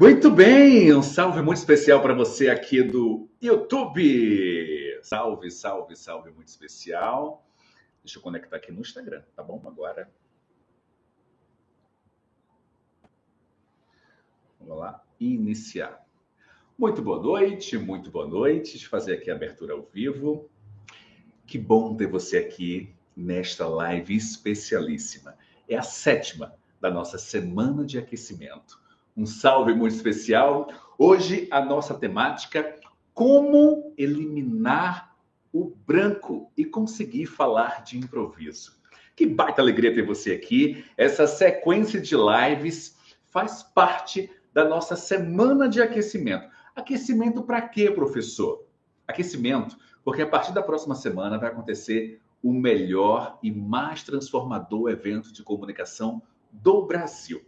Muito bem, um salve muito especial para você aqui do YouTube. Salve, salve, salve muito especial. Deixa eu conectar aqui no Instagram, tá bom? Agora. Vamos lá, iniciar. Muito boa noite, muito boa noite. Deixa eu fazer aqui a abertura ao vivo. Que bom ter você aqui nesta live especialíssima. É a sétima da nossa semana de aquecimento um salve muito especial. Hoje a nossa temática como eliminar o branco e conseguir falar de improviso. Que baita alegria ter você aqui. Essa sequência de lives faz parte da nossa semana de aquecimento. Aquecimento para quê, professor? Aquecimento, porque a partir da próxima semana vai acontecer o melhor e mais transformador evento de comunicação do Brasil.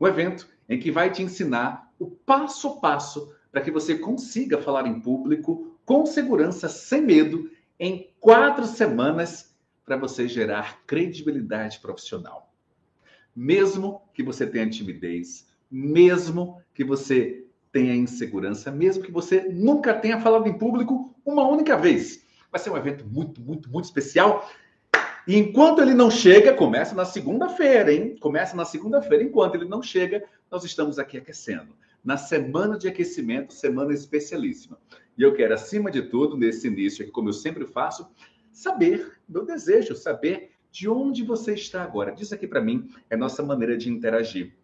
Um evento em que vai te ensinar o passo a passo para que você consiga falar em público com segurança, sem medo, em quatro semanas, para você gerar credibilidade profissional. Mesmo que você tenha timidez, mesmo que você tenha insegurança, mesmo que você nunca tenha falado em público uma única vez. Vai ser um evento muito, muito, muito especial e enquanto ele não chega, começa na segunda-feira, hein? Começa na segunda-feira. Enquanto ele não chega, nós estamos aqui aquecendo. Na semana de aquecimento, semana especialíssima. E eu quero, acima de tudo, nesse início aqui, como eu sempre faço, saber, meu desejo, saber de onde você está agora. Diz aqui para mim, é nossa maneira de interagir.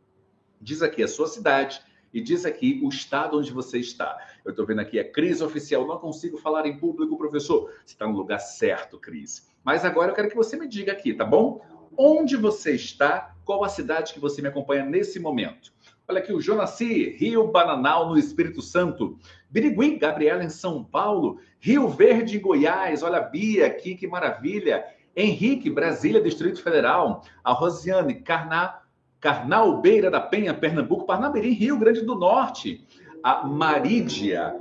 Diz aqui a sua cidade, e diz aqui o estado onde você está. Eu estou vendo aqui a crise oficial, não consigo falar em público, professor. Você está no lugar certo, Cris. Mas agora eu quero que você me diga aqui, tá bom? Onde você está? Qual a cidade que você me acompanha nesse momento? Olha aqui o Jonaci, Rio Bananal, no Espírito Santo. Birigui, Gabriela, em São Paulo. Rio Verde, Goiás. Olha a Bia aqui, que maravilha. Henrique, Brasília, Distrito Federal. A Rosiane, Carná, Carnal, Beira da Penha, Pernambuco. Parnamirim, Rio Grande do Norte. A Marídia.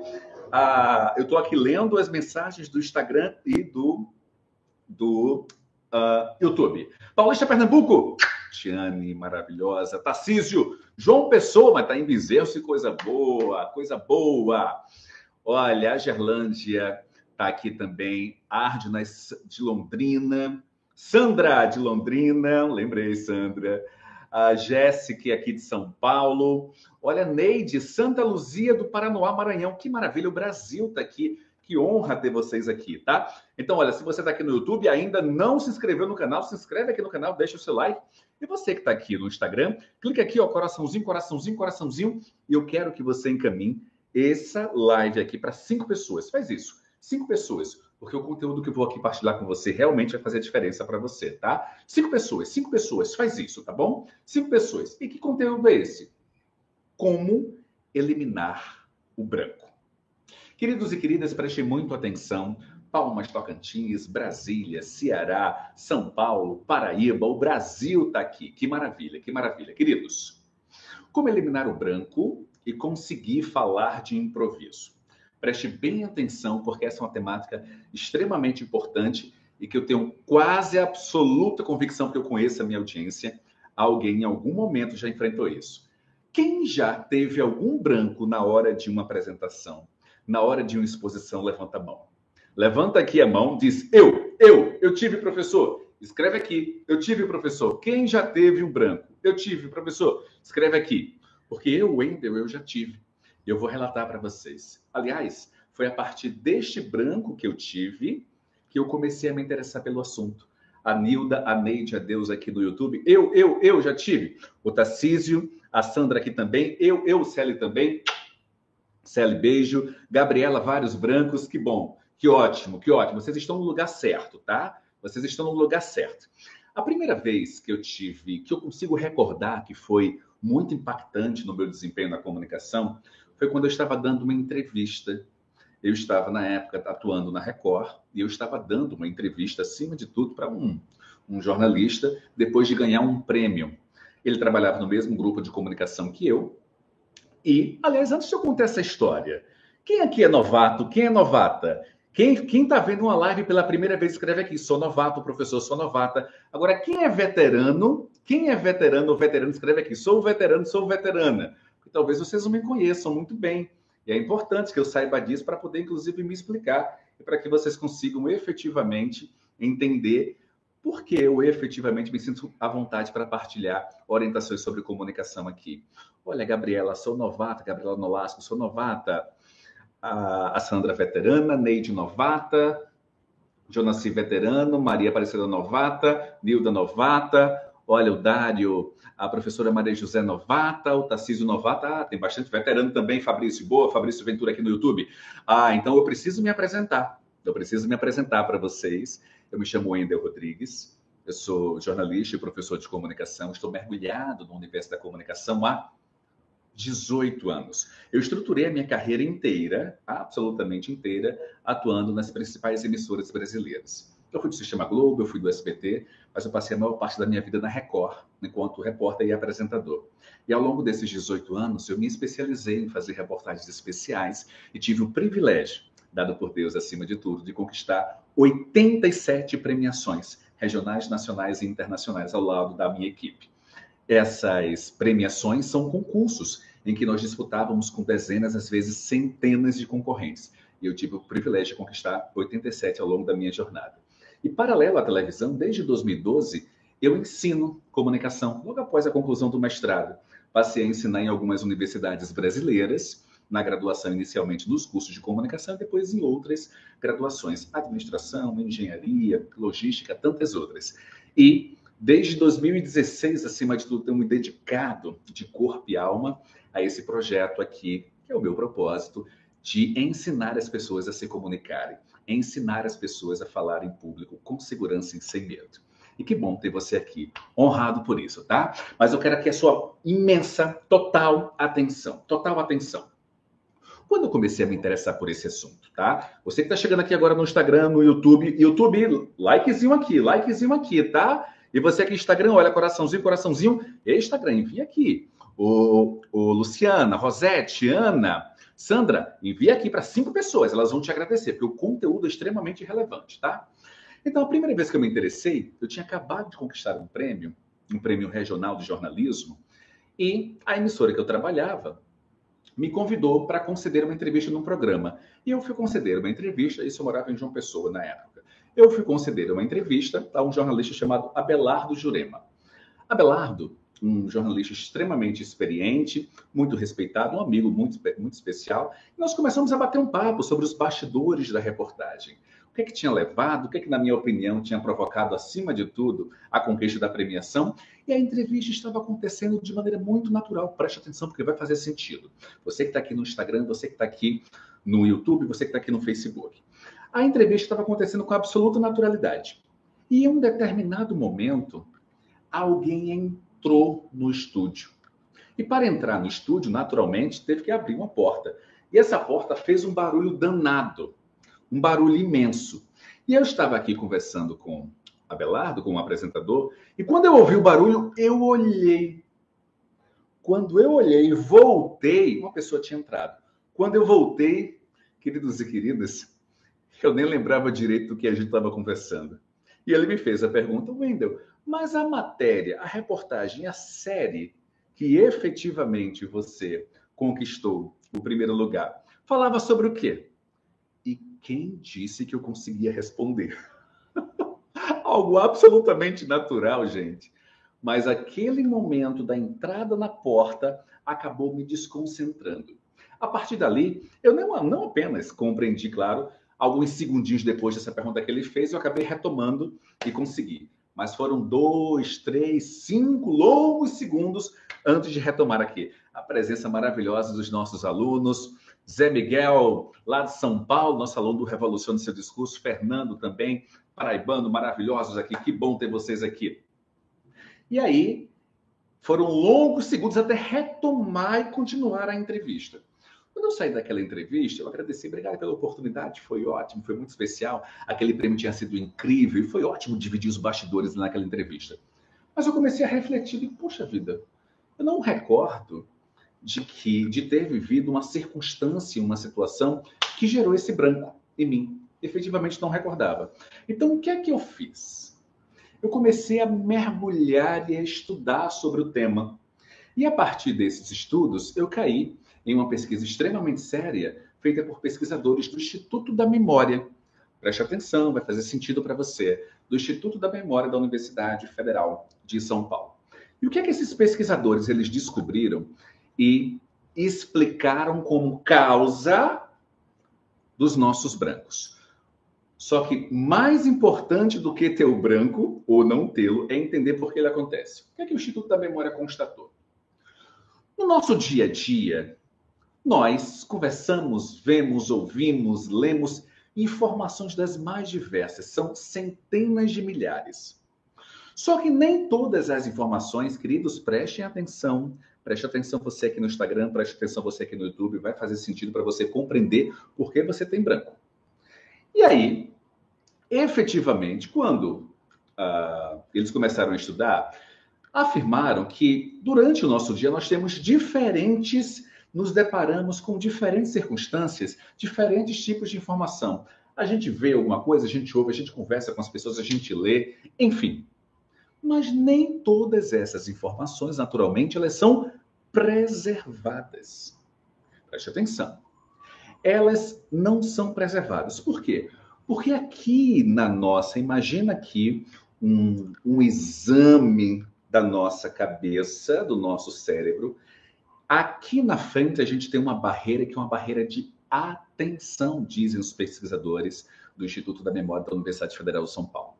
A, eu estou aqui lendo as mensagens do Instagram e do do uh, YouTube. Paulista Pernambuco, Tiane, maravilhosa. Tarcísio, João Pessoa, mas tá em Bezerro, coisa boa, coisa boa. Olha, a Gerlândia tá aqui também. Ardna de Londrina. Sandra de Londrina, lembrei, Sandra. A Jéssica aqui de São Paulo. Olha, Neide, Santa Luzia do Paranoá, Maranhão. Que maravilha, o Brasil tá aqui. Que honra ter vocês aqui, tá? Então, olha, se você está aqui no YouTube e ainda não se inscreveu no canal, se inscreve aqui no canal, deixa o seu like. E você que está aqui no Instagram, clica aqui, ó, coraçãozinho, coraçãozinho, coraçãozinho. E eu quero que você encaminhe essa live aqui para cinco pessoas. Faz isso, cinco pessoas, porque o conteúdo que eu vou aqui partilhar com você realmente vai fazer diferença para você, tá? Cinco pessoas, cinco pessoas, faz isso, tá bom? Cinco pessoas. E que conteúdo é esse? Como eliminar o branco. Queridos e queridas, prestem muito atenção. Palmas, Tocantins, Brasília, Ceará, São Paulo, Paraíba, o Brasil está aqui. Que maravilha, que maravilha. Queridos, como eliminar o branco e conseguir falar de improviso? Preste bem atenção, porque essa é uma temática extremamente importante e que eu tenho quase absoluta convicção que eu conheço a minha audiência. Alguém em algum momento já enfrentou isso. Quem já teve algum branco na hora de uma apresentação? Na hora de uma exposição, levanta a mão. Levanta aqui a mão, diz eu, eu, eu tive professor. Escreve aqui, eu tive professor. Quem já teve um branco? Eu tive professor. Escreve aqui. Porque eu, Wendel, eu já tive. Eu vou relatar para vocês. Aliás, foi a partir deste branco que eu tive que eu comecei a me interessar pelo assunto. A Nilda, a Neide, a Deus aqui no YouTube. Eu, eu, eu já tive. O Tarcísio, a Sandra aqui também. Eu, eu, Célio também. Celi, beijo. Gabriela, vários brancos, que bom. Que ótimo, que ótimo. Vocês estão no lugar certo, tá? Vocês estão no lugar certo. A primeira vez que eu tive, que eu consigo recordar que foi muito impactante no meu desempenho na comunicação, foi quando eu estava dando uma entrevista. Eu estava, na época, atuando na Record e eu estava dando uma entrevista, acima de tudo, para um, um jornalista, depois de ganhar um prêmio. Ele trabalhava no mesmo grupo de comunicação que eu, e, aliás, antes de eu contar essa história, quem aqui é novato? Quem é novata? Quem está vendo uma live pela primeira vez, escreve aqui, sou novato, professor, sou novata. Agora, quem é veterano? Quem é veterano ou veterano, escreve aqui, sou veterano, sou veterana. talvez vocês não me conheçam muito bem. E é importante que eu saiba disso para poder, inclusive, me explicar e para que vocês consigam efetivamente entender por que eu efetivamente me sinto à vontade para partilhar orientações sobre comunicação aqui. Olha, Gabriela, sou novata, Gabriela Nolasco, sou novata. A, Sandra, veterana, Neide, novata. Jonaci, veterano. Maria Aparecida, novata. Nilda, novata. Olha, o Dário, a professora Maria José Novata, o Tarcísio Novata, ah, tem bastante veterano também, Fabrício Boa, Fabrício Ventura aqui no YouTube. Ah, então eu preciso me apresentar. Eu preciso me apresentar para vocês. Eu me chamo Wendel Rodrigues, eu sou jornalista e professor de comunicação, estou mergulhado no universo da comunicação há 18 anos. Eu estruturei a minha carreira inteira, absolutamente inteira, atuando nas principais emissoras brasileiras. Eu fui do Sistema Globo, eu fui do SBT, mas eu passei a maior parte da minha vida na Record, enquanto repórter e apresentador. E ao longo desses 18 anos, eu me especializei em fazer reportagens especiais e tive o privilégio dado por Deus acima de tudo, de conquistar 87 premiações regionais, nacionais e internacionais ao lado da minha equipe. Essas premiações são concursos em que nós disputávamos com dezenas, às vezes centenas de concorrentes. E eu tive o privilégio de conquistar 87 ao longo da minha jornada. E paralelo à televisão, desde 2012, eu ensino comunicação, logo após a conclusão do mestrado. Passei a ensinar em algumas universidades brasileiras na graduação inicialmente nos cursos de comunicação e depois em outras graduações, administração, engenharia, logística, tantas outras. E desde 2016, acima de tudo, tenho me dedicado de corpo e alma a esse projeto aqui, que é o meu propósito, de ensinar as pessoas a se comunicarem, ensinar as pessoas a falar em público com segurança e sem medo. E que bom ter você aqui, honrado por isso, tá? Mas eu quero aqui a sua imensa, total atenção, total atenção. Quando eu comecei a me interessar por esse assunto, tá? Você que está chegando aqui agora no Instagram, no YouTube, YouTube, likezinho aqui, likezinho aqui, tá? E você aqui no Instagram, olha, coraçãozinho, coraçãozinho, Instagram, envia aqui. O, o Luciana, Rosete, Ana, Sandra, envia aqui para cinco pessoas, elas vão te agradecer, porque o conteúdo é extremamente relevante, tá? Então, a primeira vez que eu me interessei, eu tinha acabado de conquistar um prêmio, um prêmio regional de jornalismo, e a emissora que eu trabalhava me convidou para conceder uma entrevista num programa. E eu fui conceder uma entrevista, isso eu morava em João Pessoa na época. Eu fui conceder uma entrevista a um jornalista chamado Abelardo Jurema. Abelardo, um jornalista extremamente experiente, muito respeitado, um amigo muito, muito especial, e nós começamos a bater um papo sobre os bastidores da reportagem que, que tinha levado, o que, que, na minha opinião, tinha provocado, acima de tudo, a conquista da premiação. E a entrevista estava acontecendo de maneira muito natural. Preste atenção, porque vai fazer sentido. Você que está aqui no Instagram, você que está aqui no YouTube, você que está aqui no Facebook. A entrevista estava acontecendo com absoluta naturalidade. E em um determinado momento, alguém entrou no estúdio. E para entrar no estúdio, naturalmente, teve que abrir uma porta. E essa porta fez um barulho danado um barulho imenso. E eu estava aqui conversando com Abelardo, com o um apresentador, e quando eu ouvi o barulho, eu olhei. Quando eu olhei e voltei, uma pessoa tinha entrado. Quando eu voltei, queridos e queridas, eu nem lembrava direito do que a gente estava conversando. E ele me fez a pergunta, Wendel, mas a matéria, a reportagem, a série que efetivamente você conquistou o primeiro lugar, falava sobre o quê? Quem disse que eu conseguia responder? Algo absolutamente natural, gente. Mas aquele momento da entrada na porta acabou me desconcentrando. A partir dali, eu não, não apenas compreendi, claro, alguns segundinhos depois dessa pergunta que ele fez, eu acabei retomando e consegui. Mas foram dois, três, cinco longos segundos antes de retomar aqui. A presença maravilhosa dos nossos alunos, Zé Miguel, lá de São Paulo, nosso aluno do Revolução do Seu Discurso, Fernando também, paraibano, maravilhosos aqui, que bom ter vocês aqui. E aí, foram longos segundos até retomar e continuar a entrevista. Quando eu saí daquela entrevista, eu agradeci, obrigado pela oportunidade, foi ótimo, foi muito especial. Aquele prêmio tinha sido incrível e foi ótimo dividir os bastidores naquela entrevista. Mas eu comecei a refletir e, poxa vida, eu não recordo de que de ter vivido uma circunstância, uma situação que gerou esse branco em mim. Efetivamente não recordava. Então, o que é que eu fiz? Eu comecei a mergulhar e a estudar sobre o tema. E a partir desses estudos, eu caí em uma pesquisa extremamente séria feita por pesquisadores do Instituto da Memória. Preste atenção, vai fazer sentido para você. Do Instituto da Memória da Universidade Federal de São Paulo. E o que é que esses pesquisadores eles descobriram e explicaram como causa dos nossos brancos? Só que mais importante do que ter o branco ou não tê-lo é entender por que ele acontece. O que é que o Instituto da Memória constatou? No nosso dia a dia, nós conversamos, vemos, ouvimos, lemos informações das mais diversas, são centenas de milhares. Só que nem todas as informações, queridos, prestem atenção. Preste atenção você aqui no Instagram, preste atenção você aqui no YouTube, vai fazer sentido para você compreender por que você tem branco. E aí, efetivamente, quando uh, eles começaram a estudar, afirmaram que durante o nosso dia nós temos diferentes, nos deparamos com diferentes circunstâncias, diferentes tipos de informação. A gente vê alguma coisa, a gente ouve, a gente conversa com as pessoas, a gente lê, enfim. Mas nem todas essas informações, naturalmente, elas são preservadas. Preste atenção. Elas não são preservadas. Por quê? Porque aqui na nossa, imagina aqui um, um exame da nossa cabeça, do nosso cérebro. Aqui na frente a gente tem uma barreira que é uma barreira de atenção, dizem os pesquisadores do Instituto da Memória da Universidade Federal de São Paulo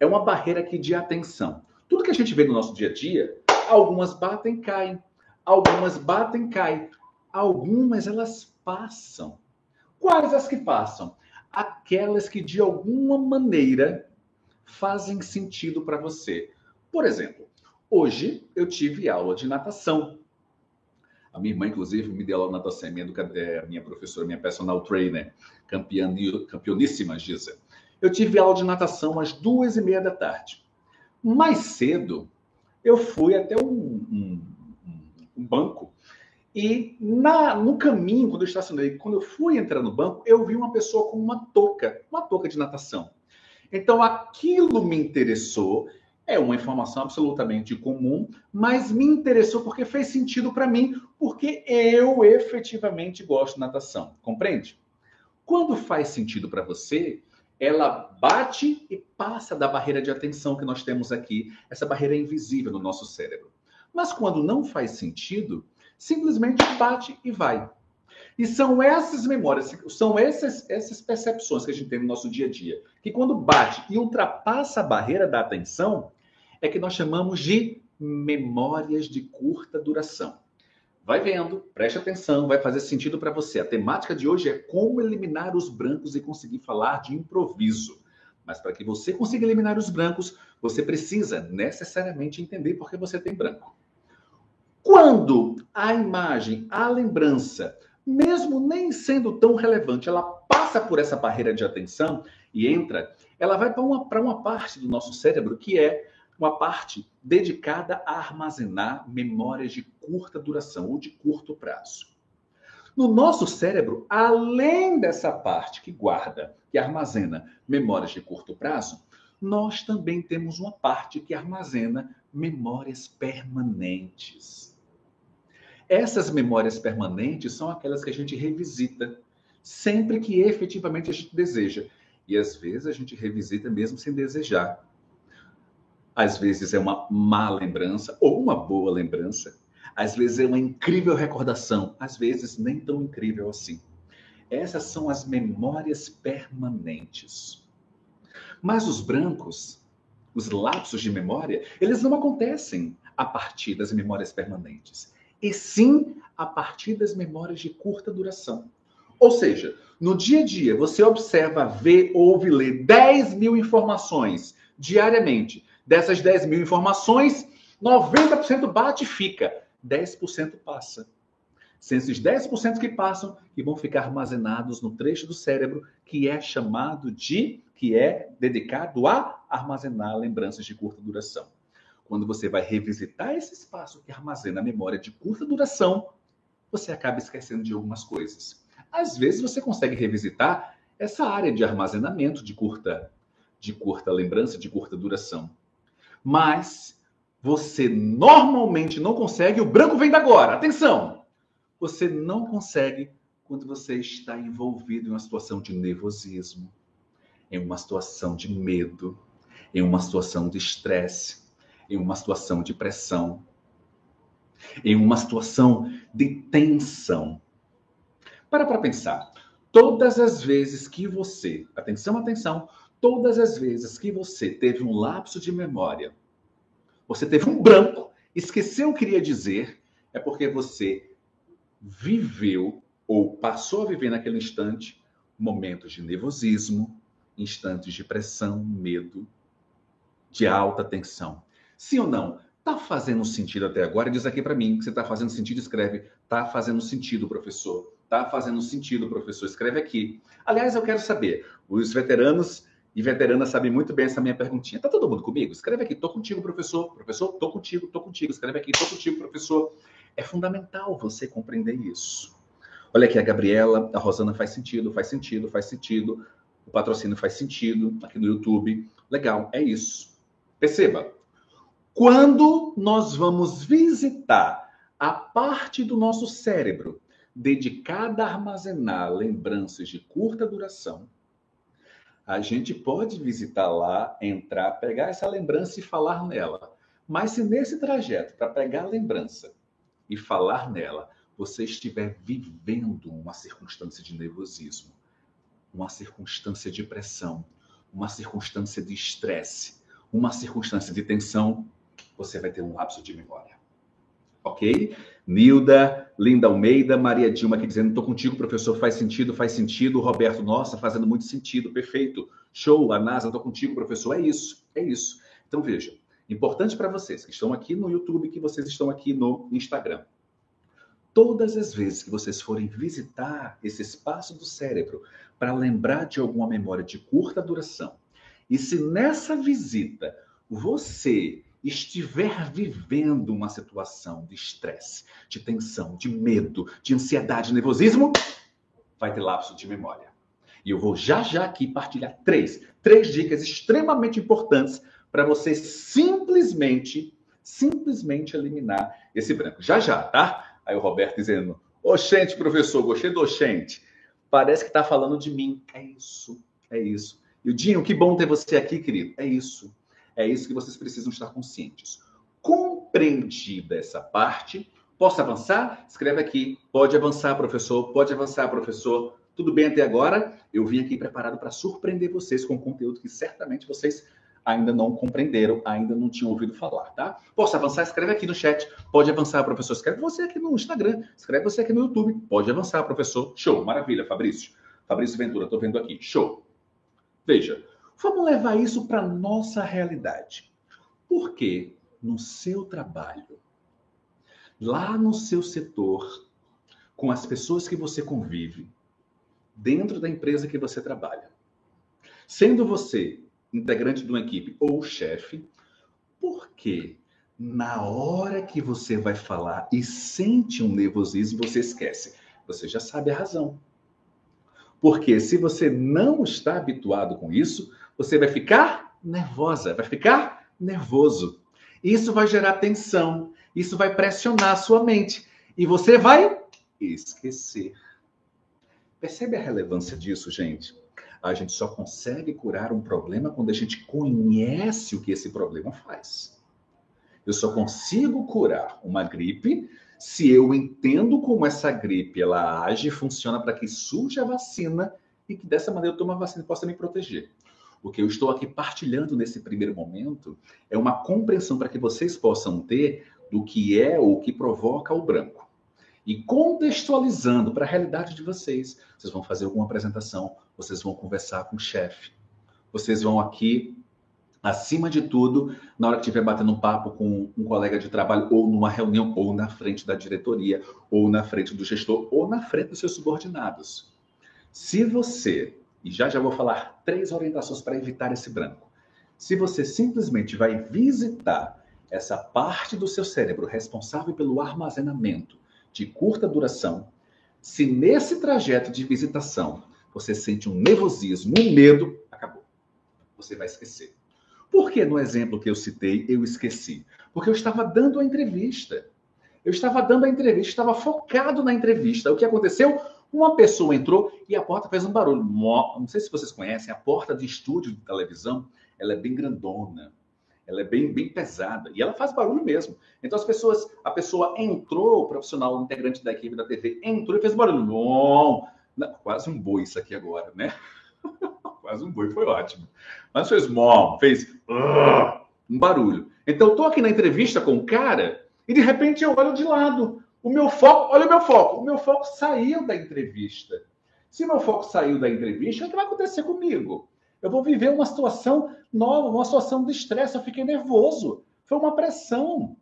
é uma barreira aqui de atenção. Tudo que a gente vê no nosso dia a dia, algumas batem, caem. Algumas batem, caem. Algumas elas passam. Quais as que passam? Aquelas que de alguma maneira fazem sentido para você. Por exemplo, hoje eu tive aula de natação. A minha irmã, inclusive, me deu aula de natação, minha, é, minha professora, minha personal trainer, campeã, campeoníssima, Giza. Eu tive aula de natação às duas e meia da tarde. Mais cedo, eu fui até um, um, um banco e na, no caminho, quando eu estacionei, quando eu fui entrar no banco, eu vi uma pessoa com uma touca, uma touca de natação. Então aquilo me interessou. É uma informação absolutamente comum, mas me interessou porque fez sentido para mim, porque eu efetivamente gosto de natação. Compreende? Quando faz sentido para você, ela bate e passa da barreira de atenção que nós temos aqui, essa barreira invisível no nosso cérebro. Mas quando não faz sentido, simplesmente bate e vai. E são essas memórias, são essas, essas percepções que a gente tem no nosso dia a dia, que quando bate e ultrapassa a barreira da atenção, é que nós chamamos de memórias de curta duração. Vai vendo, preste atenção, vai fazer sentido para você. A temática de hoje é como eliminar os brancos e conseguir falar de improviso. Mas para que você consiga eliminar os brancos, você precisa necessariamente entender por que você tem branco. Quando a imagem, a lembrança, mesmo nem sendo tão relevante, ela passa por essa barreira de atenção e entra, ela vai para uma, uma parte do nosso cérebro que é uma parte dedicada a armazenar memórias de curta duração ou de curto prazo. No nosso cérebro, além dessa parte que guarda, que armazena memórias de curto prazo, nós também temos uma parte que armazena memórias permanentes. Essas memórias permanentes são aquelas que a gente revisita sempre que efetivamente a gente deseja. E às vezes a gente revisita mesmo sem desejar. Às vezes é uma má lembrança ou uma boa lembrança. Às vezes é uma incrível recordação, às vezes nem tão incrível assim. Essas são as memórias permanentes. Mas os brancos, os lapsos de memória, eles não acontecem a partir das memórias permanentes, e sim a partir das memórias de curta duração. Ou seja, no dia a dia, você observa, vê, ouve, lê 10 mil informações diariamente Dessas 10 mil informações, 90% bate e fica, 10% passa. São esses 10% que passam que vão ficar armazenados no trecho do cérebro que é chamado de, que é dedicado a armazenar lembranças de curta duração. Quando você vai revisitar esse espaço que armazena a memória de curta duração, você acaba esquecendo de algumas coisas. Às vezes você consegue revisitar essa área de armazenamento de curta de curta lembrança, de curta duração. Mas você normalmente não consegue, o branco vem da agora. Atenção! Você não consegue quando você está envolvido em uma situação de nervosismo, em uma situação de medo, em uma situação de estresse, em uma situação de pressão, em uma situação de tensão. Para para pensar. Todas as vezes que você, atenção, atenção, todas as vezes que você teve um lapso de memória, você teve um branco, esqueceu o que queria dizer, é porque você viveu ou passou a viver naquele instante momentos de nervosismo, instantes de pressão, medo, de alta tensão. Sim ou não? Tá fazendo sentido até agora? Diz aqui para mim que você está fazendo sentido, escreve. Tá fazendo sentido, professor. Tá fazendo sentido, professor. Escreve aqui. Aliás, eu quero saber. Os veteranos e veteranas sabem muito bem essa minha perguntinha. Tá todo mundo comigo? Escreve aqui. Tô contigo, professor. Professor, tô contigo, tô contigo. Escreve aqui. Tô contigo, professor. É fundamental você compreender isso. Olha aqui a Gabriela, a Rosana faz sentido, faz sentido, faz sentido. O patrocínio faz sentido aqui no YouTube. Legal, é isso. Perceba, quando nós vamos visitar a parte do nosso cérebro dedicada a armazenar lembranças de curta duração, a gente pode visitar lá, entrar, pegar essa lembrança e falar nela. Mas se nesse trajeto, para pegar a lembrança e falar nela, você estiver vivendo uma circunstância de nervosismo, uma circunstância de pressão, uma circunstância de estresse, uma circunstância de tensão, você vai ter um lapso de memória. Ok? Nilda, Linda Almeida, Maria Dilma aqui dizendo: estou contigo, professor, faz sentido, faz sentido. Roberto, nossa, fazendo muito sentido, perfeito. Show, a NASA, estou contigo, professor. É isso, é isso. Então veja, importante para vocês que estão aqui no YouTube, que vocês estão aqui no Instagram. Todas as vezes que vocês forem visitar esse espaço do cérebro para lembrar de alguma memória de curta duração, e se nessa visita você estiver vivendo uma situação de estresse, de tensão, de medo, de ansiedade, nervosismo, vai ter lapso de memória. E eu vou já já aqui partilhar três, três dicas extremamente importantes para você simplesmente, simplesmente eliminar esse branco. Já já, tá? Aí o Roberto dizendo: Oxente, professor, gostei do oxente. Parece que está falando de mim. É isso, é isso. E o Dinho, que bom ter você aqui, querido. É isso. É isso que vocês precisam estar conscientes. Compreendida essa parte, posso avançar? Escreve aqui. Pode avançar, professor. Pode avançar, professor. Tudo bem até agora? Eu vim aqui preparado para surpreender vocês com conteúdo que certamente vocês ainda não compreenderam, ainda não tinham ouvido falar, tá? Posso avançar? Escreve aqui no chat. Pode avançar, professor. Escreve você aqui no Instagram. Escreve você aqui no YouTube. Pode avançar, professor. Show. Maravilha, Fabrício. Fabrício Ventura, estou vendo aqui. Show. Veja, vamos levar isso para nossa realidade. Porque no seu trabalho, lá no seu setor, com as pessoas que você convive, dentro da empresa que você trabalha, sendo você integrante de uma equipe ou chefe, porque na hora que você vai falar e sente um nervosismo, você esquece. Você já sabe a razão. Porque se você não está habituado com isso, você vai ficar nervosa, vai ficar nervoso. Isso vai gerar tensão, isso vai pressionar a sua mente e você vai esquecer. Percebe a relevância disso, gente? A gente só consegue curar um problema quando a gente conhece o que esse problema faz. Eu só consigo curar uma gripe se eu entendo como essa gripe ela age e funciona para que surja a vacina e que dessa maneira eu tome a vacina e possa me proteger. O que eu estou aqui partilhando nesse primeiro momento é uma compreensão para que vocês possam ter do que é ou que provoca o branco. E contextualizando para a realidade de vocês, vocês vão fazer alguma apresentação, vocês vão conversar com o chefe, vocês vão aqui acima de tudo, na hora que estiver batendo um papo com um colega de trabalho, ou numa reunião, ou na frente da diretoria, ou na frente do gestor, ou na frente dos seus subordinados. Se você, e já já vou falar três orientações para evitar esse branco, se você simplesmente vai visitar essa parte do seu cérebro responsável pelo armazenamento de curta duração, se nesse trajeto de visitação você sente um nervosismo, um medo, acabou. Você vai esquecer. Por que no exemplo que eu citei eu esqueci? Porque eu estava dando a entrevista. Eu estava dando a entrevista, estava focado na entrevista. O que aconteceu? Uma pessoa entrou e a porta fez um barulho. Não sei se vocês conhecem, a porta de estúdio de televisão, ela é bem grandona. Ela é bem, bem pesada e ela faz barulho mesmo. Então as pessoas, a pessoa entrou, o profissional, integrante da equipe da TV entrou e fez barulho. Não, quase um boi isso aqui agora, né? quase um boi, foi ótimo. Mas fez mom, fez uh, um barulho. Então eu tô aqui na entrevista com o cara e de repente eu olho de lado. O meu foco, olha o meu foco, o meu foco saiu da entrevista. Se meu foco saiu da entrevista, o que vai acontecer comigo? Eu vou viver uma situação nova, uma situação de estresse. Eu fiquei nervoso. Foi uma pressão.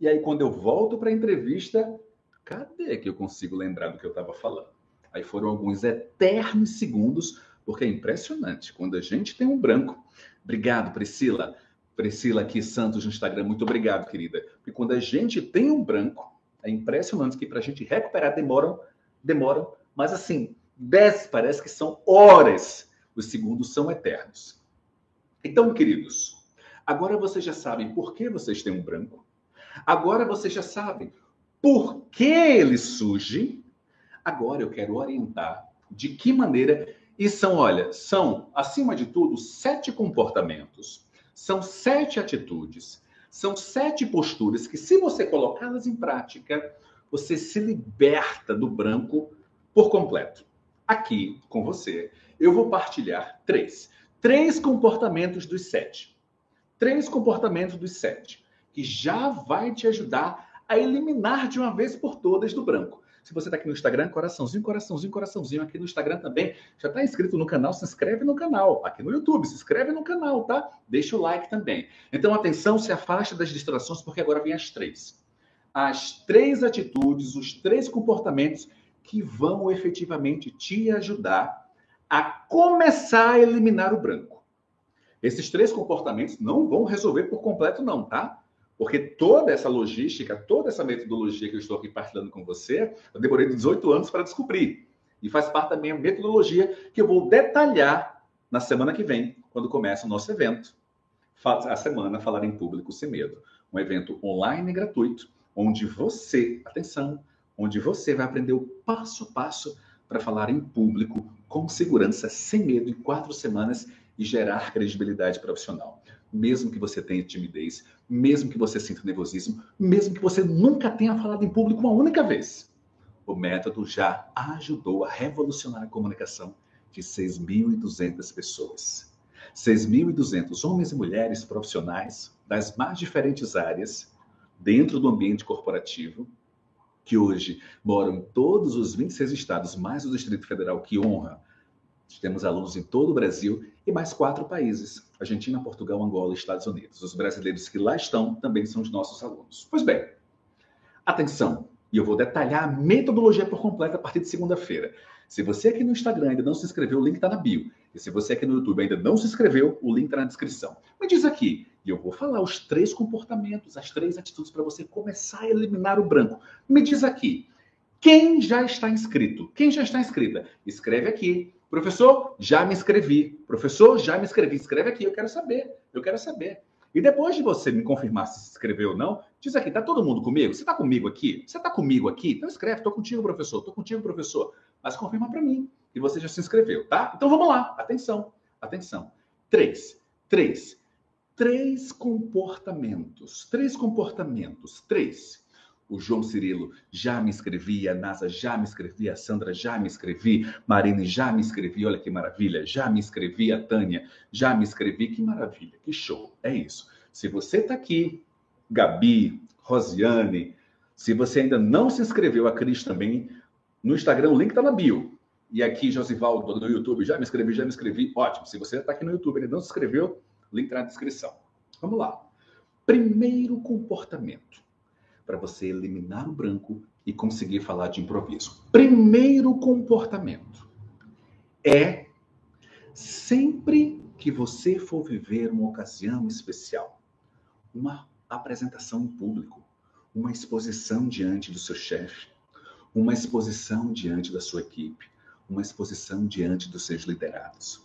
E aí, quando eu volto para a entrevista, cadê que eu consigo lembrar do que eu estava falando? Aí foram alguns eternos segundos, porque é impressionante. Quando a gente tem um branco. Obrigado, Priscila. Priscila aqui, Santos, no Instagram. Muito obrigado, querida. Porque quando a gente tem um branco, é impressionante que para a gente recuperar demoram, demoram, mas assim, 10 parece que são horas os segundos são eternos. Então, queridos, agora vocês já sabem por que vocês têm um branco. Agora vocês já sabem por que ele surge. Agora eu quero orientar de que maneira. E são, olha, são, acima de tudo, sete comportamentos, são sete atitudes, são sete posturas que, se você colocá-las em prática, você se liberta do branco por completo. Aqui com você eu vou partilhar três. Três comportamentos dos sete. Três comportamentos dos sete. Que já vai te ajudar a eliminar de uma vez por todas do branco. Se você está aqui no Instagram, coraçãozinho, coraçãozinho, coraçãozinho. Aqui no Instagram também. Já está inscrito no canal? Se inscreve no canal. Aqui no YouTube, se inscreve no canal, tá? Deixa o like também. Então, atenção, se afasta das distrações, porque agora vem as três. As três atitudes, os três comportamentos que vão efetivamente te ajudar a começar a eliminar o branco. Esses três comportamentos não vão resolver por completo, não, tá? Porque toda essa logística, toda essa metodologia que eu estou aqui partilhando com você, eu demorei 18 anos para descobrir. E faz parte da minha metodologia que eu vou detalhar na semana que vem, quando começa o nosso evento. A semana Falar em Público Sem Medo. Um evento online gratuito, onde você, atenção, onde você vai aprender o passo a passo para falar em público com segurança, sem medo, em quatro semanas e gerar credibilidade profissional. Mesmo que você tenha timidez, mesmo que você sinta nervosismo, mesmo que você nunca tenha falado em público uma única vez. O método já ajudou a revolucionar a comunicação de 6.200 pessoas. 6.200 homens e mulheres profissionais das mais diferentes áreas dentro do ambiente corporativo que hoje moram em todos os 26 estados, mais o Distrito Federal, que honra. Temos alunos em todo o Brasil e mais quatro países: Argentina, Portugal, Angola e Estados Unidos. Os brasileiros que lá estão também são os nossos alunos. Pois bem, atenção, e eu vou detalhar a metodologia por completo a partir de segunda-feira. Se você aqui no Instagram ainda não se inscreveu, o link está na bio. E se você aqui no YouTube ainda não se inscreveu, o link está na descrição. Me diz aqui, e eu vou falar os três comportamentos, as três atitudes para você começar a eliminar o branco. Me diz aqui, quem já está inscrito? Quem já está inscrita? Escreve aqui. Professor, já me inscrevi. Professor, já me inscrevi. Escreve aqui, eu quero saber. Eu quero saber. E depois de você me confirmar se se inscreveu ou não, diz aqui, tá todo mundo comigo? Você está comigo aqui? Você está comigo aqui? Então escreve, estou contigo, professor, estou contigo, professor. Mas confirma para mim que você já se inscreveu, tá? Então vamos lá, atenção, atenção. Três, três, três comportamentos, três comportamentos, três. O João Cirilo já me inscrevi, a NASA já me inscrevi, a Sandra já me inscrevi, Marine já me inscrevi, olha que maravilha, já me inscrevi, a Tânia já me inscrevi, que maravilha, que show, é isso. Se você está aqui, Gabi, Rosiane, se você ainda não se inscreveu, a Cris também, no Instagram o link está na bio. E aqui, Josivaldo, no YouTube, já me inscrevi, já me inscrevi, ótimo. Se você está aqui no YouTube e ainda não se inscreveu, link está na descrição. Vamos lá. Primeiro comportamento para você eliminar o branco e conseguir falar de improviso. Primeiro comportamento é sempre que você for viver uma ocasião especial, uma apresentação em público, uma exposição diante do seu chefe, uma exposição diante da sua equipe, uma exposição diante dos seus liderados,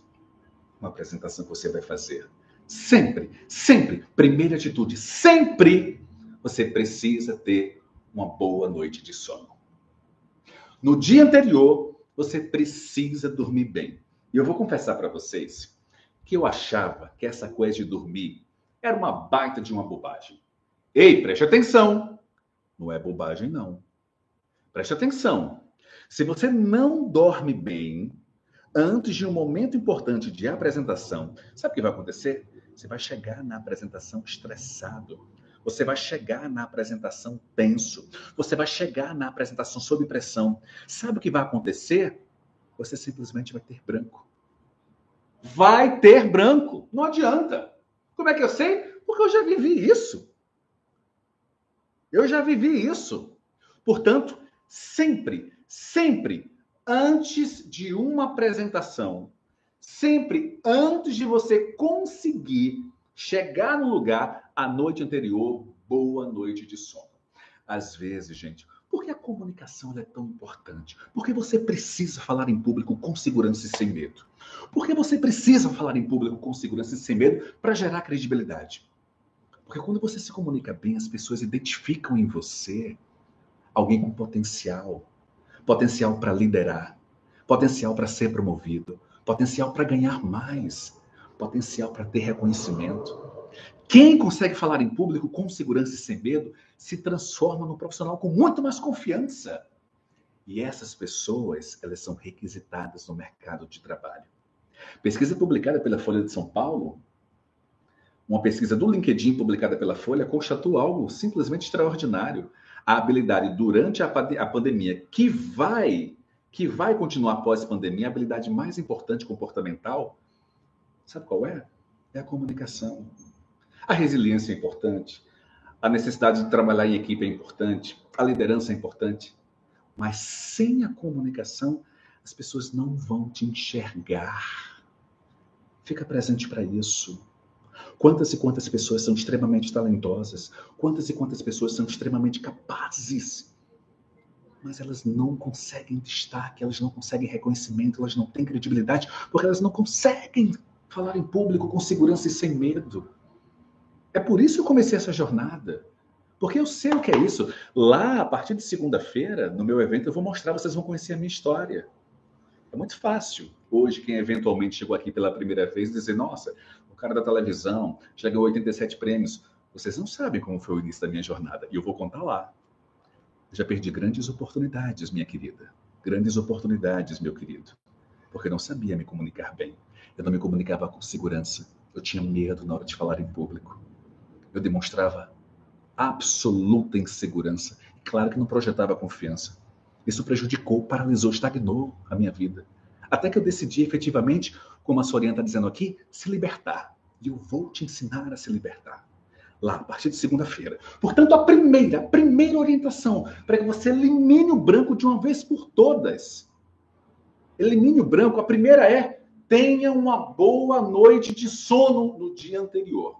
uma apresentação que você vai fazer. sempre, sempre, primeira atitude, sempre você precisa ter uma boa noite de sono. No dia anterior, você precisa dormir bem. E eu vou confessar para vocês que eu achava que essa coisa de dormir era uma baita de uma bobagem. Ei, preste atenção! Não é bobagem, não. Preste atenção. Se você não dorme bem antes de um momento importante de apresentação, sabe o que vai acontecer? Você vai chegar na apresentação estressado. Você vai chegar na apresentação tenso. Você vai chegar na apresentação sob pressão. Sabe o que vai acontecer? Você simplesmente vai ter branco. Vai ter branco. Não adianta. Como é que eu sei? Porque eu já vivi isso. Eu já vivi isso. Portanto, sempre, sempre, antes de uma apresentação, sempre antes de você conseguir chegar no lugar a noite anterior, boa noite de sono. Às vezes, gente, por que a comunicação é tão importante? Porque você precisa falar em público com segurança e sem medo. Porque você precisa falar em público com segurança e sem medo para gerar credibilidade. Porque quando você se comunica bem, as pessoas identificam em você alguém com potencial, potencial para liderar, potencial para ser promovido, potencial para ganhar mais, potencial para ter reconhecimento. Quem consegue falar em público com segurança e sem medo se transforma num profissional com muito mais confiança. E essas pessoas, elas são requisitadas no mercado de trabalho. Pesquisa publicada pela Folha de São Paulo, uma pesquisa do LinkedIn publicada pela Folha, constatou algo simplesmente extraordinário. A habilidade durante a, pandemia que vai que vai continuar após a pandemia, a habilidade mais importante comportamental Sabe qual é? É a comunicação. A resiliência é importante, a necessidade de trabalhar em equipe é importante, a liderança é importante. Mas sem a comunicação, as pessoas não vão te enxergar. Fica presente para isso. Quantas e quantas pessoas são extremamente talentosas, quantas e quantas pessoas são extremamente capazes, mas elas não conseguem destaque, elas não conseguem reconhecimento, elas não têm credibilidade, porque elas não conseguem falar em público com segurança e sem medo. É por isso que eu comecei essa jornada. Porque eu sei o que é isso. Lá, a partir de segunda-feira, no meu evento, eu vou mostrar, vocês vão conhecer a minha história. É muito fácil. Hoje, quem eventualmente chegou aqui pela primeira vez, dizer: Nossa, o cara da televisão já ganhou 87 prêmios. Vocês não sabem como foi o início da minha jornada. E eu vou contar lá. Eu já perdi grandes oportunidades, minha querida. Grandes oportunidades, meu querido. Porque não sabia me comunicar bem. Eu não me comunicava com segurança. Eu tinha medo na hora de falar em público. Eu demonstrava absoluta insegurança. Claro que não projetava confiança. Isso prejudicou, paralisou, estagnou a minha vida. Até que eu decidi efetivamente, como a Soriana está dizendo aqui, se libertar. E eu vou te ensinar a se libertar. Lá, a partir de segunda-feira. Portanto, a primeira, a primeira orientação para que você elimine o branco de uma vez por todas. Elimine o branco. A primeira é tenha uma boa noite de sono no dia anterior.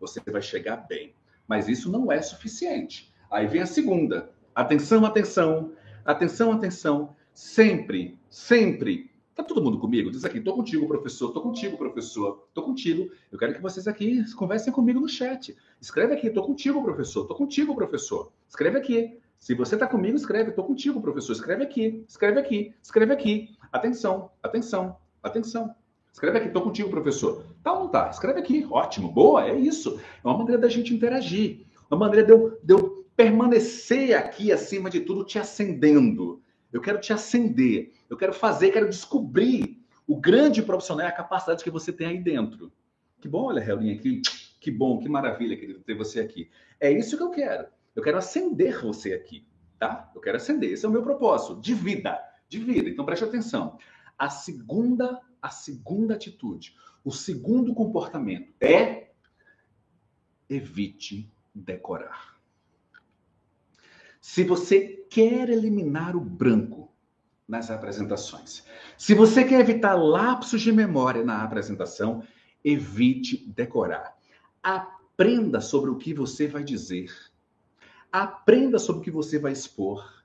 Você vai chegar bem. Mas isso não é suficiente. Aí vem a segunda. Atenção, atenção, atenção, atenção. Sempre, sempre. Tá todo mundo comigo? Diz aqui, tô contigo, professor, tô contigo, professor, tô contigo. Eu quero que vocês aqui conversem comigo no chat. Escreve aqui, tô contigo, professor, tô contigo, professor. Escreve aqui. Se você tá comigo, escreve, tô contigo, professor. Escreve aqui, escreve aqui, escreve aqui. Atenção, atenção. Atenção. Escreve aqui, estou contigo, professor. Tá ou não tá? Escreve aqui. Ótimo, boa, é isso. É uma maneira da gente interagir. Uma maneira de eu, de eu permanecer aqui acima de tudo, te acendendo. Eu quero te acender. Eu quero fazer, quero descobrir o grande profissional, a capacidade que você tem aí dentro. Que bom, olha a Relinha aqui. Que bom, que maravilha, querido, ter você aqui. É isso que eu quero. Eu quero acender você aqui, tá? Eu quero acender. Esse é o meu propósito de vida, de vida. Então preste atenção. A segunda, a segunda atitude, o segundo comportamento é evite decorar. Se você quer eliminar o branco nas apresentações, se você quer evitar lapsos de memória na apresentação, evite decorar. Aprenda sobre o que você vai dizer. Aprenda sobre o que você vai expor.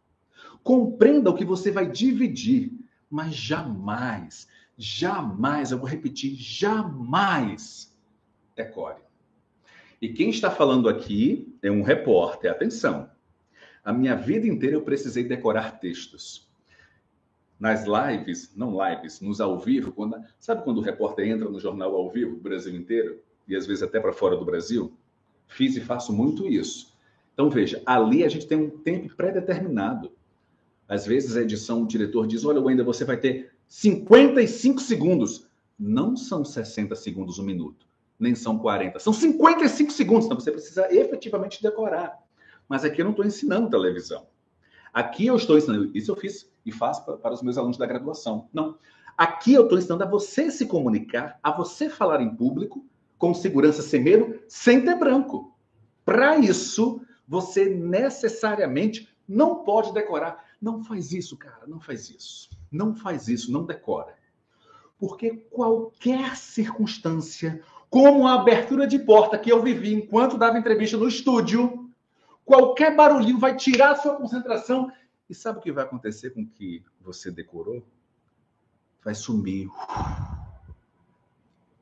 Compreenda o que você vai dividir mas jamais, jamais, eu vou repetir, jamais decore. E quem está falando aqui é um repórter. Atenção. A minha vida inteira eu precisei decorar textos. Nas lives, não lives, nos ao vivo, quando, sabe quando o repórter entra no jornal ao vivo, Brasil inteiro, e às vezes até para fora do Brasil? Fiz e faço muito isso. Então veja, ali a gente tem um tempo pré-determinado. Às vezes a edição, o diretor diz: Olha, Wender, você vai ter 55 segundos. Não são 60 segundos um minuto, nem são 40, são 55 segundos. Então você precisa efetivamente decorar. Mas aqui eu não estou ensinando televisão. Aqui eu estou ensinando, isso eu fiz e faço para, para os meus alunos da graduação. Não. Aqui eu estou ensinando a você se comunicar, a você falar em público, com segurança, sem medo, sem ter branco. Para isso, você necessariamente não pode decorar. Não faz isso, cara, não faz isso. Não faz isso, não decora. Porque qualquer circunstância, como a abertura de porta que eu vivi enquanto dava entrevista no estúdio, Qualquer barulhinho vai tirar a sua concentração. E sabe o que vai acontecer com o que você decorou? Vai sumir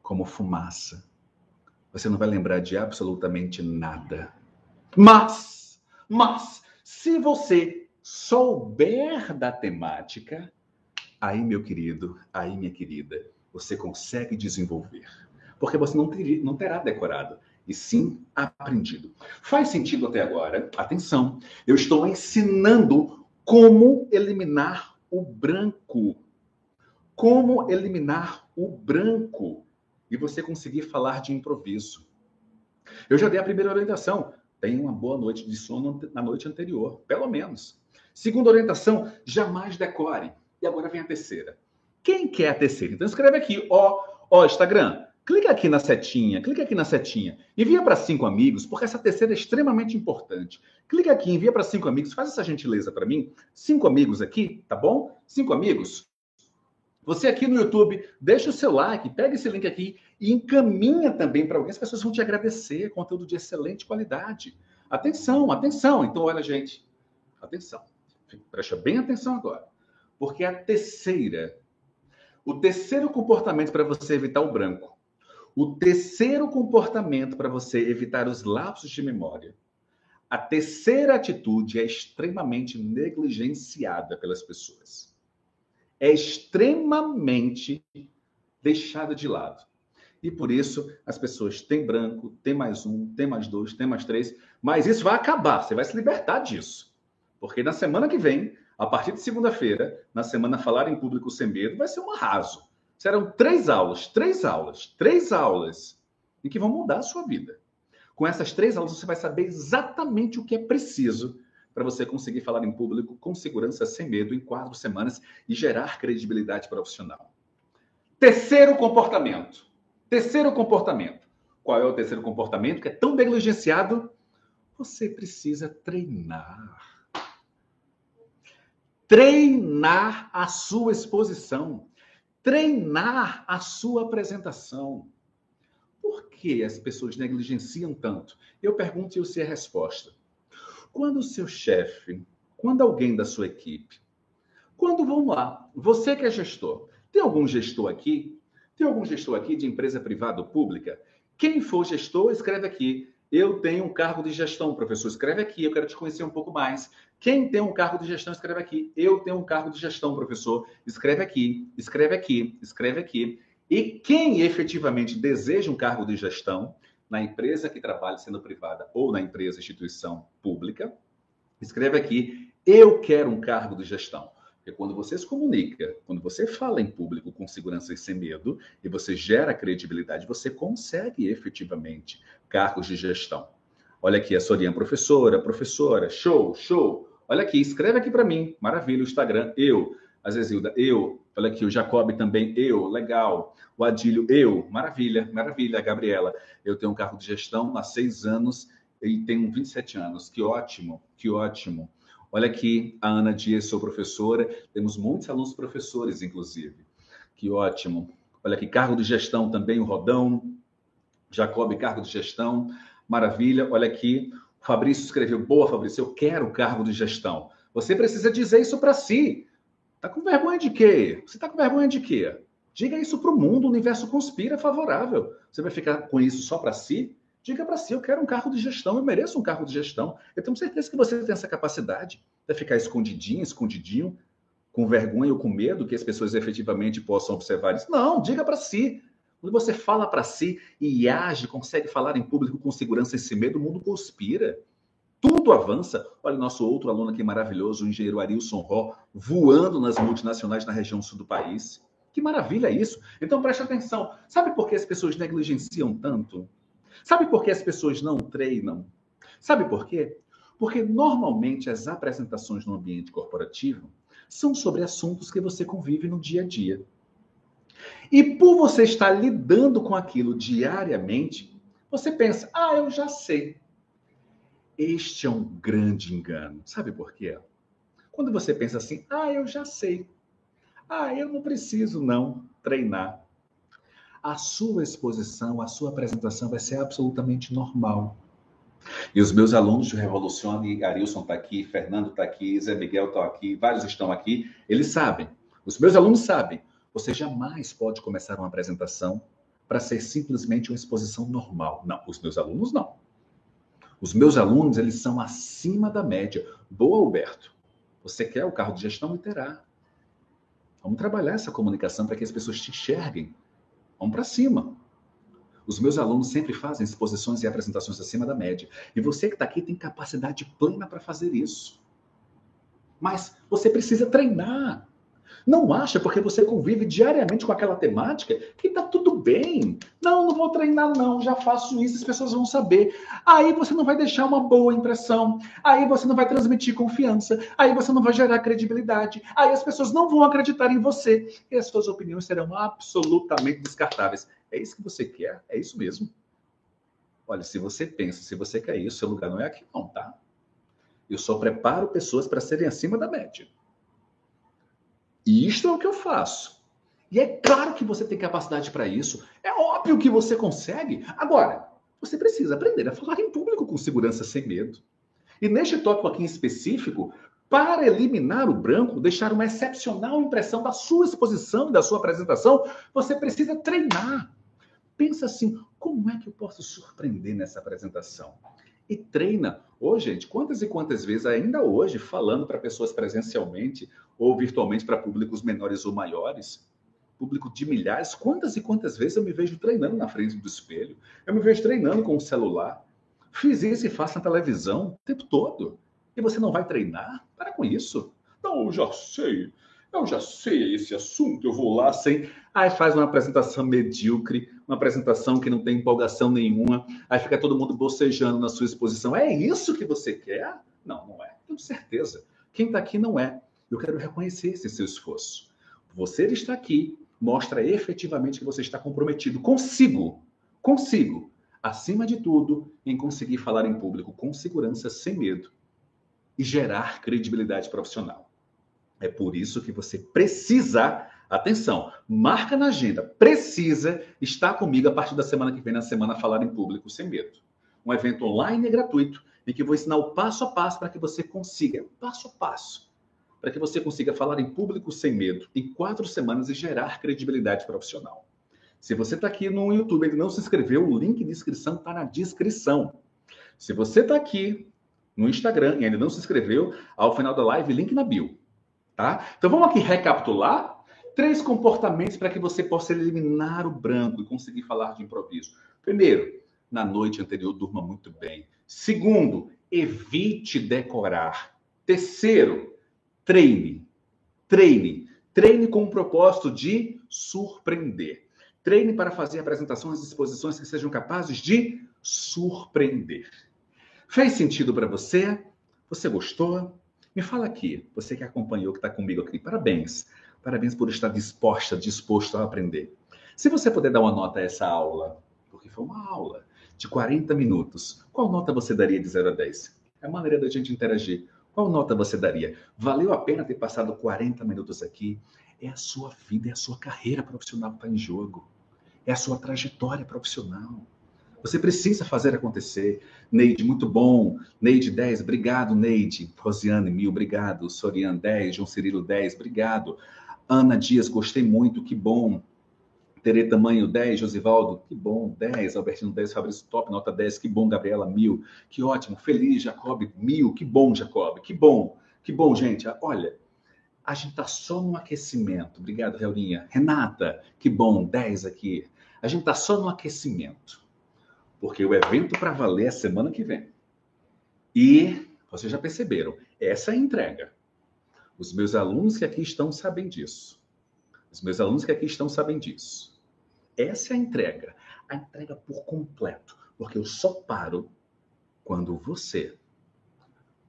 como fumaça. Você não vai lembrar de absolutamente nada. Mas, mas, se você souber da temática, aí, meu querido, aí, minha querida, você consegue desenvolver. Porque você não, não terá decorado e sim aprendido. Faz sentido até agora? Atenção, eu estou ensinando como eliminar o branco. Como eliminar o branco e você conseguir falar de improviso. Eu já dei a primeira orientação. Tenha uma boa noite de sono na noite anterior, pelo menos. Segunda orientação, jamais decore. E agora vem a terceira. Quem quer a terceira? Então escreve aqui, ó, ó, Instagram, Clica aqui na setinha, clica aqui na setinha. Envia para cinco amigos, porque essa terceira é extremamente importante. Clica aqui, envia para cinco amigos, faz essa gentileza para mim. Cinco amigos aqui, tá bom? Cinco amigos. Você aqui no YouTube, deixa o seu like, pega esse link aqui e encaminha também para alguém. As pessoas vão te agradecer, conteúdo de excelente qualidade. Atenção, atenção. Então, olha, gente, atenção. Presta bem atenção agora. Porque a terceira, o terceiro comportamento para você evitar o branco o terceiro comportamento para você evitar os lapsos de memória, a terceira atitude é extremamente negligenciada pelas pessoas. É extremamente deixada de lado. E por isso as pessoas têm branco, tem mais um, tem mais dois, tem mais três, mas isso vai acabar, você vai se libertar disso. Porque na semana que vem, a partir de segunda-feira, na semana Falar em Público Sem Medo, vai ser um arraso. Serão três aulas, três aulas, três aulas em que vão mudar a sua vida. Com essas três aulas, você vai saber exatamente o que é preciso para você conseguir falar em público com segurança, sem medo, em quatro semanas e gerar credibilidade profissional. Terceiro comportamento. Terceiro comportamento. Qual é o terceiro comportamento que é tão negligenciado? Você precisa treinar. Treinar a sua exposição treinar a sua apresentação. Por que as pessoas negligenciam tanto? Eu pergunto e eu sei a resposta. Quando o seu chefe, quando alguém da sua equipe, quando vamos lá, você que é gestor, tem algum gestor aqui? Tem algum gestor aqui de empresa privada ou pública? Quem for gestor, escreve aqui. Eu tenho um cargo de gestão, professor. Escreve aqui, eu quero te conhecer um pouco mais. Quem tem um cargo de gestão, escreve aqui. Eu tenho um cargo de gestão, professor. Escreve aqui, escreve aqui, escreve aqui. E quem efetivamente deseja um cargo de gestão na empresa que trabalha sendo privada ou na empresa instituição pública, escreve aqui. Eu quero um cargo de gestão. Porque quando você se comunica, quando você fala em público com segurança e sem medo, e você gera credibilidade, você consegue efetivamente cargos de gestão. Olha aqui, a Sorian, professora, professora, show, show. Olha aqui, escreve aqui para mim. Maravilha, o Instagram, eu. A Zezilda, eu. Olha aqui, o Jacob também, eu. Legal. O Adílio, eu. Maravilha, maravilha. Gabriela, eu tenho um cargo de gestão há seis anos e tenho 27 anos. Que ótimo, que ótimo. Olha aqui, a Ana Dias, sou professora. Temos muitos alunos professores, inclusive. Que ótimo. Olha aqui, cargo de gestão também, o Rodão. Jacob, cargo de gestão. Maravilha. Olha aqui, o Fabrício escreveu: Boa, Fabrício, eu quero o cargo de gestão. Você precisa dizer isso para si. Tá com vergonha de quê? Você tá com vergonha de quê? Diga isso para o mundo, o universo conspira favorável. Você vai ficar com isso só para si? Diga para si, eu quero um cargo de gestão, eu mereço um cargo de gestão. Eu tenho certeza que você tem essa capacidade de ficar escondidinho, escondidinho, com vergonha ou com medo que as pessoas efetivamente possam observar isso. Não, diga para si. Quando você fala para si e age, consegue falar em público com segurança e sem medo, o mundo conspira. Tudo avança. Olha, nosso outro aluno aqui maravilhoso, o engenheiro Arilson Ró, voando nas multinacionais na região sul do país. Que maravilha isso! Então preste atenção. Sabe por que as pessoas negligenciam tanto? Sabe por que as pessoas não treinam? Sabe por quê? Porque normalmente as apresentações no ambiente corporativo são sobre assuntos que você convive no dia a dia. E por você estar lidando com aquilo diariamente, você pensa: ah, eu já sei. Este é um grande engano. Sabe por quê? Quando você pensa assim: ah, eu já sei. Ah, eu não preciso não treinar. A sua exposição, a sua apresentação vai ser absolutamente normal. E os meus alunos de Revolucione, Arilson está aqui, Fernando está aqui, Zé Miguel está aqui, vários estão aqui, eles sabem. Os meus alunos sabem você jamais pode começar uma apresentação para ser simplesmente uma exposição normal. Não, os meus alunos não. Os meus alunos, eles são acima da média. Boa, Alberto. Você quer o carro de gestão e terá. Vamos trabalhar essa comunicação para que as pessoas te enxerguem. Vamos para cima. Os meus alunos sempre fazem exposições e apresentações acima da média. E você que está aqui tem capacidade plena para fazer isso. Mas você precisa treinar. Não acha, porque você convive diariamente com aquela temática, que está tudo bem. Não, não vou treinar, não, já faço isso, as pessoas vão saber. Aí você não vai deixar uma boa impressão, aí você não vai transmitir confiança, aí você não vai gerar credibilidade, aí as pessoas não vão acreditar em você e as suas opiniões serão absolutamente descartáveis. É isso que você quer? É isso mesmo? Olha, se você pensa, se você quer isso, seu lugar não é aqui, não, tá? Eu só preparo pessoas para serem acima da média. E isto é o que eu faço. E é claro que você tem capacidade para isso. É óbvio que você consegue. Agora, você precisa aprender a falar em público com segurança sem medo. E neste tópico aqui em específico, para eliminar o branco, deixar uma excepcional impressão da sua exposição e da sua apresentação, você precisa treinar. Pensa assim: como é que eu posso surpreender nessa apresentação? E treina. Ô, gente, quantas e quantas vezes, ainda hoje, falando para pessoas presencialmente ou virtualmente para públicos menores ou maiores, público de milhares, quantas e quantas vezes eu me vejo treinando na frente do espelho, eu me vejo treinando com o celular. Fiz isso e faço na televisão o tempo todo. E você não vai treinar? Para com isso. Não, eu já sei. Eu já sei esse assunto, eu vou lá sem. Aí faz uma apresentação medíocre, uma apresentação que não tem empolgação nenhuma, aí fica todo mundo bocejando na sua exposição. É isso que você quer? Não, não é. Tenho certeza. Quem está aqui não é. Eu quero reconhecer esse seu esforço. Você está aqui mostra efetivamente que você está comprometido consigo, consigo, acima de tudo, em conseguir falar em público com segurança, sem medo e gerar credibilidade profissional. É por isso que você precisa, atenção, marca na agenda, precisa estar comigo a partir da semana que vem, na semana Falar em Público Sem Medo. Um evento online e gratuito, em que vou ensinar o passo a passo para que você consiga, passo a passo, para que você consiga falar em público sem medo em quatro semanas e gerar credibilidade profissional. Se você está aqui no YouTube e não se inscreveu, o link de inscrição está na descrição. Se você está aqui no Instagram e ainda não se inscreveu, ao final da live, link na bio. Tá? Então vamos aqui recapitular três comportamentos para que você possa eliminar o branco e conseguir falar de improviso. Primeiro, na noite anterior durma muito bem. Segundo, evite decorar. Terceiro, treine. Treine. Treine com o propósito de surpreender. Treine para fazer apresentações e exposições que sejam capazes de surpreender. Fez sentido para você? Você gostou? Me fala aqui, você que acompanhou, que está comigo aqui, parabéns. Parabéns por estar disposta, disposto a aprender. Se você puder dar uma nota a essa aula, porque foi uma aula de 40 minutos, qual nota você daria de 0 a 10? É a maneira da gente interagir. Qual nota você daria? Valeu a pena ter passado 40 minutos aqui? É a sua vida, é a sua carreira profissional que está em jogo. É a sua trajetória profissional. Você precisa fazer acontecer. Neide, muito bom. Neide, 10, obrigado, Neide. Rosiane, mil, obrigado. Sorian, 10. João Cirilo, 10, obrigado. Ana Dias, gostei muito, que bom. Terei tamanho 10, Josivaldo, que bom, 10, Albertino 10, Fabrício top, nota 10, que bom, Gabriela, mil, que ótimo, feliz, Jacob, mil, que bom, Jacob, que bom, que bom, gente, olha, a gente está só no aquecimento, obrigado, Reulinha, Renata, que bom, 10 aqui, a gente está só no aquecimento, porque o evento para valer é semana que vem, e vocês já perceberam, essa é a entrega, os meus alunos que aqui estão sabem disso, os meus alunos que aqui estão sabem disso. Essa é a entrega. A entrega por completo. Porque eu só paro quando você,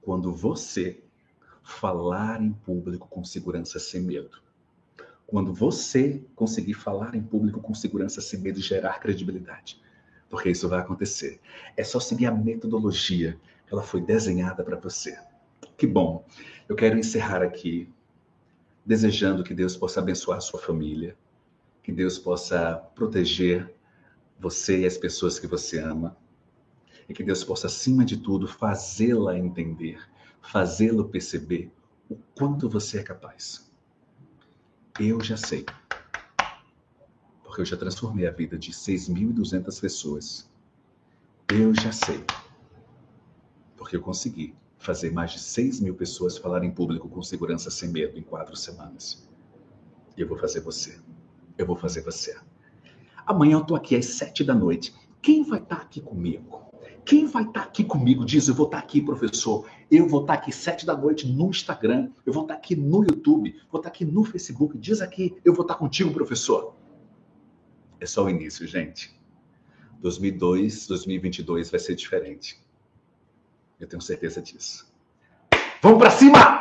quando você falar em público com segurança sem medo. Quando você conseguir falar em público com segurança sem medo e gerar credibilidade. Porque isso vai acontecer. É só seguir a metodologia que ela foi desenhada para você. Que bom. Eu quero encerrar aqui desejando que Deus possa abençoar a sua família, que Deus possa proteger você e as pessoas que você ama, e que Deus possa, acima de tudo, fazê-la entender, fazê-lo perceber o quanto você é capaz. Eu já sei, porque eu já transformei a vida de 6.200 pessoas. Eu já sei, porque eu consegui fazer mais de 6 mil pessoas falarem em público com segurança sem medo em quatro semanas. E eu vou fazer você. Eu vou fazer você. Amanhã eu tô aqui às sete da noite. Quem vai estar tá aqui comigo? Quem vai estar tá aqui comigo? Diz, eu vou estar tá aqui, professor. Eu vou estar tá aqui sete da noite no Instagram. Eu vou estar tá aqui no YouTube. Vou estar tá aqui no Facebook. Diz aqui, eu vou estar contigo, professor. É só o início, gente. 2002, 2022 vai ser diferente. Eu tenho certeza disso. Vamos para cima!